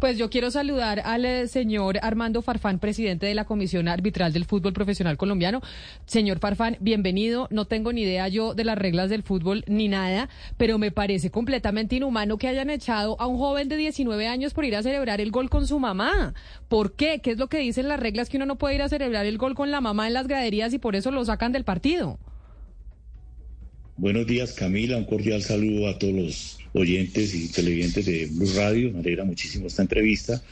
Pues yo quiero saludar al eh, señor Armando Farfán, presidente de la Comisión Arbitral del Fútbol Profesional Colombiano. Señor Farfán, bienvenido. No tengo ni idea yo de las reglas del fútbol ni nada, pero me parece completamente inhumano que hayan echado a un joven de 19 años por ir a celebrar el gol con su mamá. ¿Por qué? ¿Qué es lo que dicen las reglas que uno no puede ir a celebrar el gol con la mamá en las graderías y por eso lo sacan del partido? Buenos días, Camila. Un cordial saludo a todos los oyentes y televidentes de Blue Radio. Me alegra muchísimo esta entrevista.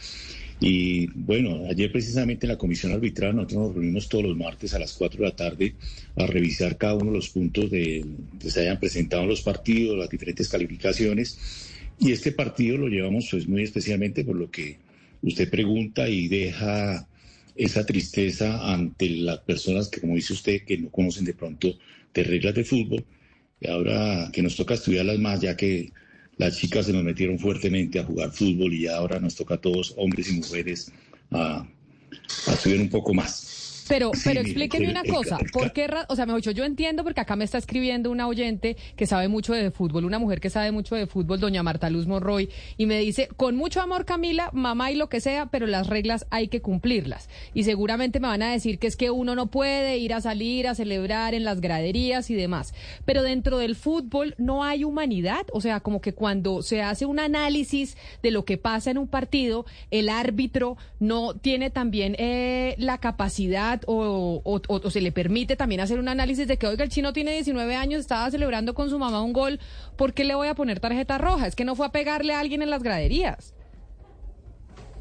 Y bueno, ayer precisamente en la comisión arbitral nosotros nos reunimos todos los martes a las 4 de la tarde a revisar cada uno de los puntos de, que se hayan presentado en los partidos, las diferentes calificaciones. Y este partido lo llevamos pues muy especialmente por lo que usted pregunta y deja esa tristeza ante las personas que, como dice usted, que no conocen de pronto de reglas de fútbol. Y ahora que nos toca estudiarlas más, ya que las chicas se nos metieron fuertemente a jugar fútbol y ahora nos toca a todos, hombres y mujeres, a, a estudiar un poco más. Pero, pero explíqueme una cosa, ¿por qué, o sea, mejor dicho, yo entiendo porque acá me está escribiendo una oyente que sabe mucho de fútbol, una mujer que sabe mucho de fútbol, doña Marta Luz Morroy, y me dice, con mucho amor Camila, mamá y lo que sea, pero las reglas hay que cumplirlas. Y seguramente me van a decir que es que uno no puede ir a salir a celebrar en las graderías y demás. Pero dentro del fútbol no hay humanidad, o sea, como que cuando se hace un análisis de lo que pasa en un partido, el árbitro no tiene también eh, la capacidad o, se le permite también hacer un análisis de que, oiga, el chino tiene 19 años, estaba celebrando con su mamá un gol, ¿por qué le voy a poner tarjeta roja? Es que no fue a pegarle a alguien en las graderías.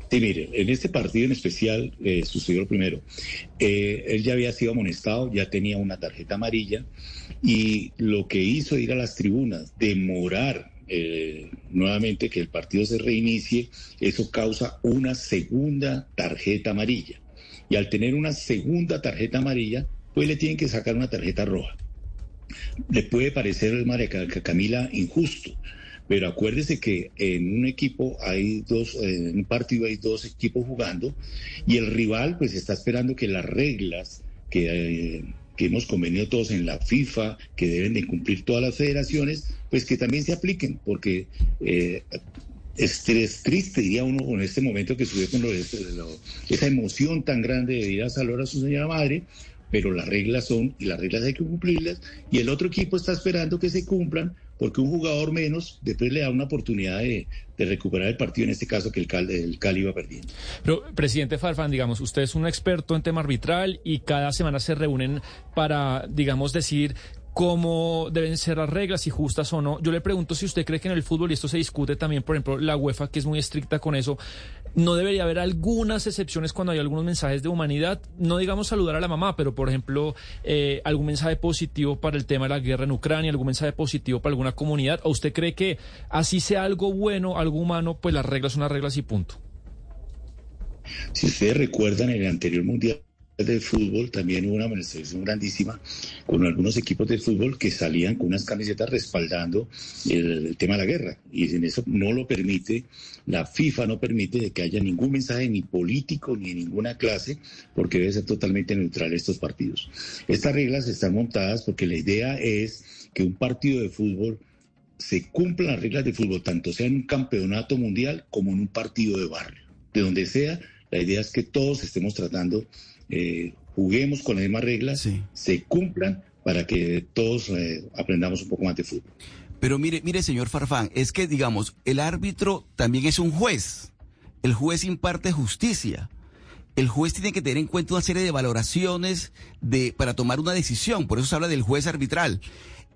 Sí, mire, en este partido en especial eh, sucedió lo primero. Eh, él ya había sido amonestado, ya tenía una tarjeta amarilla y lo que hizo ir a las tribunas, demorar eh, nuevamente que el partido se reinicie, eso causa una segunda tarjeta amarilla y al tener una segunda tarjeta amarilla, pues le tienen que sacar una tarjeta roja. Le puede parecer, María Camila, injusto, pero acuérdese que en un equipo hay dos, en un partido hay dos equipos jugando y el rival pues está esperando que las reglas que, eh, hemos convenido todos en la FIFA, que deben de cumplir todas las federaciones, pues que también se apliquen, porque eh, es, triste, diría uno, con este momento que sube con esa emoción tan grande de ir a saludar a su señora madre, pero las reglas son, y las reglas hay que cumplirlas, y el otro equipo está esperando que se cumplan, porque un jugador menos después le da una oportunidad de, recuperar el partido, en este caso que el Cali, el Cali iba perdiendo. Pero, presidente Farfán, digamos, usted es un experto en tema arbitral y cada semana se reúnen para, digamos, decir cómo deben ser las reglas, si justas o no. Yo le pregunto si usted cree que en el fútbol, y esto se discute también, por ejemplo, la UEFA, que es muy estricta con eso, no debería haber algunas excepciones cuando hay algunos mensajes de humanidad, no digamos saludar a la mamá, pero por ejemplo, eh, algún mensaje positivo para el tema de la guerra en Ucrania, algún mensaje positivo para alguna comunidad, ¿o usted cree que así sea algo bueno, algo humano, pues las reglas son las reglas y punto? Si ustedes recuerdan el anterior mundial de fútbol también hubo una manifestación grandísima con algunos equipos de fútbol que salían con unas camisetas respaldando el, tema de la guerra. Y en eso no lo permite, la FIFA no permite que haya ningún mensaje ni político ni de ninguna clase, porque debe ser totalmente neutral estos partidos. Estas reglas están montadas porque la idea es que un partido de fútbol se cumplan las reglas de fútbol, tanto sea en un campeonato mundial como en un partido de barrio. De donde sea, la idea es que todos estemos tratando eh, juguemos con las mismas reglas, se cumplan para que todos eh, aprendamos un poco más de fútbol. Pero mire, mire, señor Farfán, es que, digamos, el árbitro también es un juez. El juez imparte justicia. El juez tiene que tener en cuenta una serie de valoraciones de, para tomar una decisión. Por eso se habla del juez arbitral.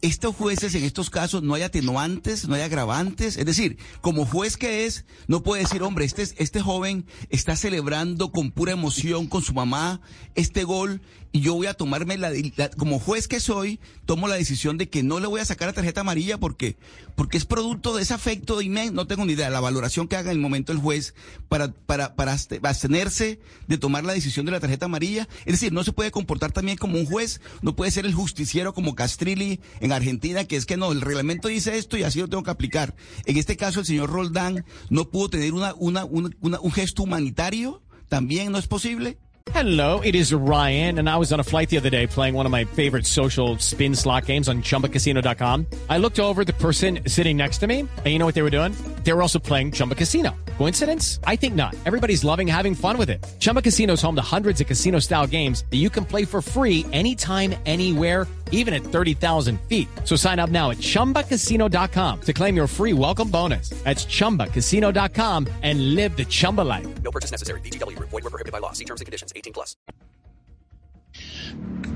Estos jueces en estos casos no hay atenuantes, no hay agravantes. Es decir, como juez que es, no puede decir, hombre, este, este joven está celebrando con pura emoción con su mamá este gol y yo voy a tomarme la, como juez que soy, tomo la decisión de que no le voy a sacar la tarjeta amarilla porque, porque es producto de ese afecto de no tengo ni idea, la valoración que haga en el momento el juez para, para, para abstenerse de tomar la decisión de la tarjeta amarilla. Es decir, no se puede comportar también como un juez, no puede ser el justiciero como Castrilli en Argentina, que es que no, el reglamento dice esto y así lo tengo que aplicar. En este caso, el señor Roldán no pudo tener una, un gesto humanitario, también no es posible. Hello, it is Ryan, and I was on a flight the other day playing one of my favorite social spin slot games on chumbacasino.com. I looked over the person sitting next to me, and you know what they were doing? They were also playing Chumba Casino. Coincidence? I think not. Everybody's loving having fun with it. Chumba Casino is home to hundreds of casino style games that you can play for free anytime, anywhere, even at 30,000 feet. So sign up now at chumbacasino.com to claim your free welcome bonus. That's chumbacasino.com and live the Chumba life. No purchase necessary. DTW, void, were prohibited by law. See terms and conditions 18 plus.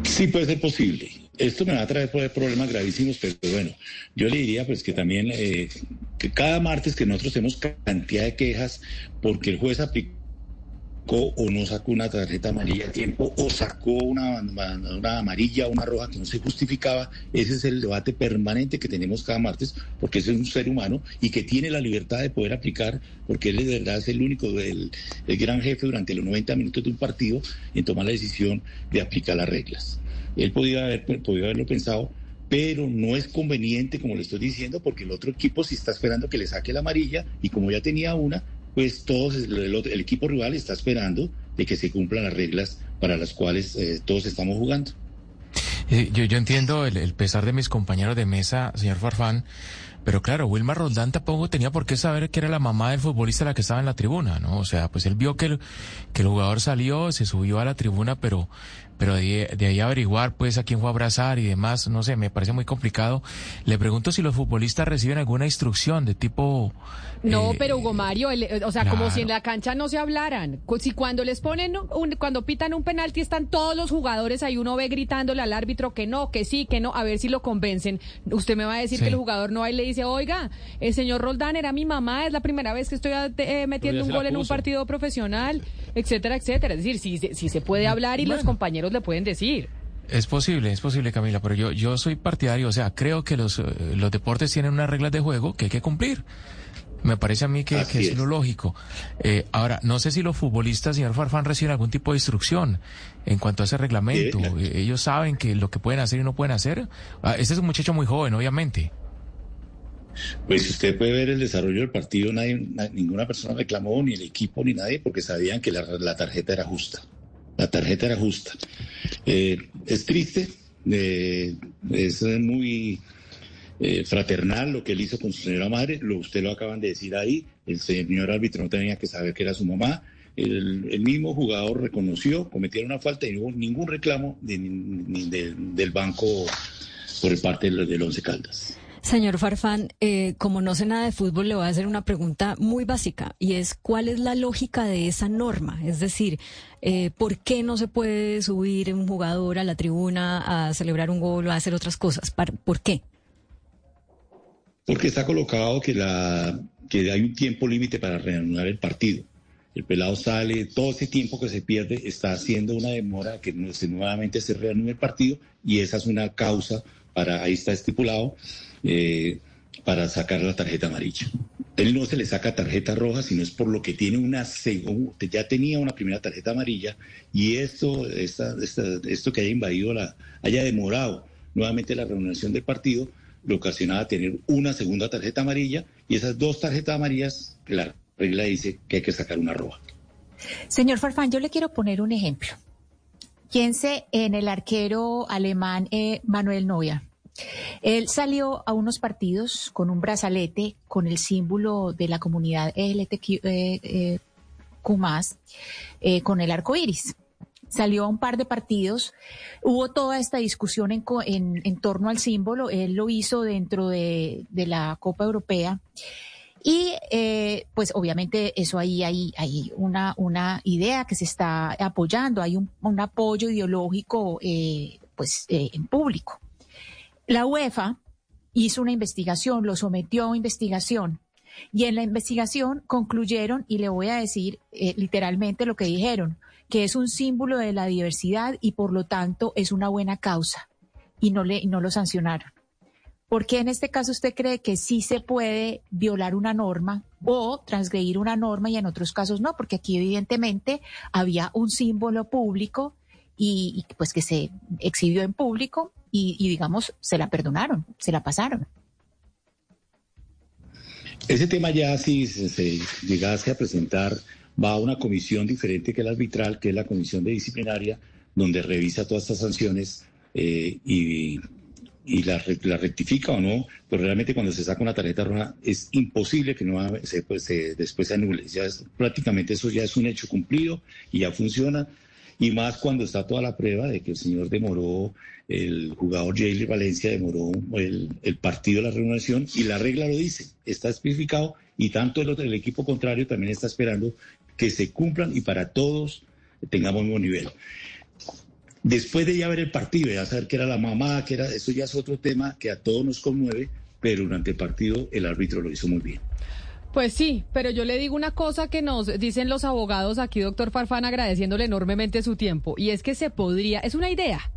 Sí, puede ser posible. Esto me va a traer problemas gravísimos, pero bueno, yo le diría pues que también eh, que cada martes que nosotros tenemos cantidad de quejas porque el juez aplicó o no sacó una tarjeta amarilla a tiempo o sacó una, una amarilla o una roja que no se justificaba. Ese es el debate permanente que tenemos cada martes porque ese es un ser humano y que tiene la libertad de poder aplicar porque él de verdad es el único, el, gran jefe durante los 90 minutos de un partido en tomar la decisión de aplicar las reglas. Él podía, haber, podía haberlo pensado, pero no es conveniente, como le estoy diciendo, porque el otro equipo sí está esperando que le saque la amarilla y como ya tenía una, pues todos, el, equipo rival está esperando de que se cumplan las reglas para las cuales eh, todos estamos jugando. Eh, yo, yo entiendo el, el, pesar de mis compañeros de mesa, señor Farfán, pero claro, Wilmar Roldán tampoco tenía por qué saber que era la mamá del futbolista la que estaba en la tribuna, ¿no? O sea, pues él vio que el, que el jugador salió, se subió a la tribuna, pero pero de, ahí averiguar pues a quién fue a abrazar y demás, no sé, me parece muy complicado. Le pregunto si los futbolistas reciben alguna instrucción de tipo... No, eh, pero Hugo Mario, o sea, como si en la cancha no se hablaran. Si cuando les ponen, un, cuando pitan un penalti están todos los jugadores, ahí uno ve gritándole al árbitro que no, que sí, que no, a ver si lo convencen. Usted me va a decir que el jugador no va y le dice, oiga, el señor Roldán era mi mamá, es la primera vez que estoy eh, metiendo un gol en un partido profesional, etcétera, etcétera. Es decir, si, si se puede hablar y los compañeros le pueden decir. Es posible, es posible, Camila, pero yo, yo soy partidario, o sea, creo que los, eh, los deportes tienen unas reglas de juego que hay que cumplir. Me parece a mí que, es, lo lógico. Eh, ahora, no sé si los futbolistas, señor Farfán, reciben algún tipo de instrucción en cuanto a ese reglamento. Eh, ellos saben que lo que pueden hacer y no pueden hacer. Ah, este es un muchacho muy joven, obviamente. Pues usted puede ver el desarrollo del partido, nadie, ninguna persona reclamó, ni el equipo, ni nadie, porque sabían que la tarjeta era justa. La tarjeta era justa. Eh, es triste, eh, es muy eh, fraternal lo que él hizo con su señora madre, lo, usted lo acaban de decir ahí, el señor árbitro no tenía que saber que era su mamá, el, mismo jugador reconoció, cometieron una falta y no hubo ningún reclamo del banco por parte del, del Once Caldas. Señor Farfán, eh, como no sé nada de fútbol, le voy a hacer una pregunta muy básica y es cuál es la lógica de esa norma. Es decir, eh, ¿por qué no se puede subir un jugador a la tribuna a celebrar un gol o a hacer otras cosas? ¿Por qué? Porque está colocado que, la, que hay un tiempo límite para reanudar el partido. El pelado sale, todo ese tiempo que se pierde está haciendo una demora que nuevamente se reanude el partido y esa es una causa para, ahí está estipulado, eh, para sacar la tarjeta amarilla. Él no se le saca tarjeta roja, sino es por lo que tiene una ya tenía una primera tarjeta amarilla y esto, esto que haya invadido la, haya demorado nuevamente la reunión del partido, lo ocasionaba tener una segunda tarjeta amarilla y esas dos tarjetas amarillas, la regla dice que hay que sacar una roja. Señor Farfán, yo le quiero poner un ejemplo. Piense en el arquero alemán eh, Manuel Neuer. Él salió a unos partidos con un brazalete con el símbolo de la comunidad LTQ, eh, eh, eh, con el arco iris. Salió a un par de partidos, hubo toda esta discusión en, torno al símbolo, él lo hizo dentro de, la Copa Europea. Y pues obviamente eso ahí hay, una, idea que se está apoyando, hay un, un apoyo ideológico pues en público. La UEFA hizo una investigación, lo sometió a investigación. Y en la investigación concluyeron, y le voy a decir eh, literalmente lo que dijeron, que es un símbolo de la diversidad y por lo tanto es una buena causa. Y no, le, no lo sancionaron. ¿Por qué en este caso usted cree que sí se puede violar una norma o transgredir una norma y en otros casos no? Porque aquí evidentemente había un símbolo público y, y pues que se exhibió en público y, digamos se la perdonaron, se la pasaron. Ese tema ya si se, se, llegase a presentar va a una comisión diferente que la arbitral, que es la comisión de disciplinaria, donde revisa todas estas sanciones eh, y, la, la, rectifica o no, pero realmente cuando se saca una tarjeta roja es imposible que no se, pues, se, después se anule. Ya prácticamente eso ya es un hecho cumplido y ya funciona. Y más cuando está toda la prueba de que el señor demoró, el jugador Jaylee Valencia demoró el, el, partido de la reunión y la regla lo dice, está especificado y tanto el, el equipo contrario también está esperando que se cumplan y para todos tengamos el mismo nivel. Después de ya ver el partido, ya saber que era la mamá, que era, eso ya es otro tema que a todos nos conmueve, pero durante el partido el árbitro lo hizo muy bien. Pues sí, pero yo le digo una cosa que nos dicen los abogados aquí, doctor Farfán, agradeciéndole enormemente su tiempo, y es que se podría, es una idea,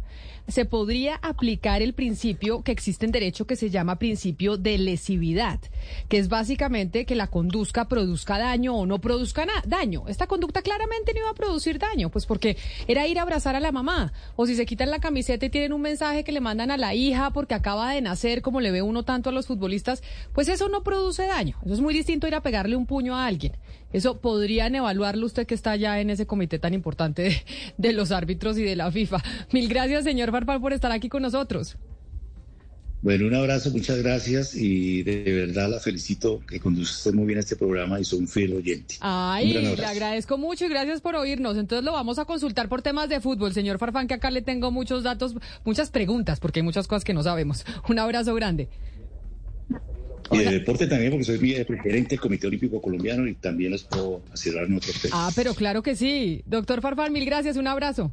se podría aplicar el principio que existe en derecho que se llama principio de lesividad, que es básicamente que la conduzca produzca daño o no produzca daño. Esta conducta claramente no iba a producir daño, pues porque era ir a abrazar a la mamá, o si se quitan la camiseta y tienen un mensaje que le mandan a la hija porque acaba de nacer, como le ve uno tanto a los futbolistas, pues eso no produce daño. Eso es muy distinto a ir a pegarle un puño a alguien. Eso podrían evaluarlo usted que está ya en ese comité tan importante de, de los árbitros y de la FIFA. Mil gracias, señor Farfán, por estar aquí con nosotros. Bueno, un abrazo, muchas gracias y de verdad la felicito que conduce usted muy bien este programa y soy un fiel oyente. Ay, le agradezco mucho y gracias por oírnos. Entonces lo vamos a consultar por temas de fútbol, señor Farfán, que acá le tengo muchos datos, muchas preguntas, porque hay muchas cosas que no sabemos. Un abrazo grande. Y de deporte también, porque soy presidente del Comité Olímpico Colombiano y también les puedo asegurar en otros temas. Ah, pero claro que sí. Doctor Farfán, mil gracias, un abrazo.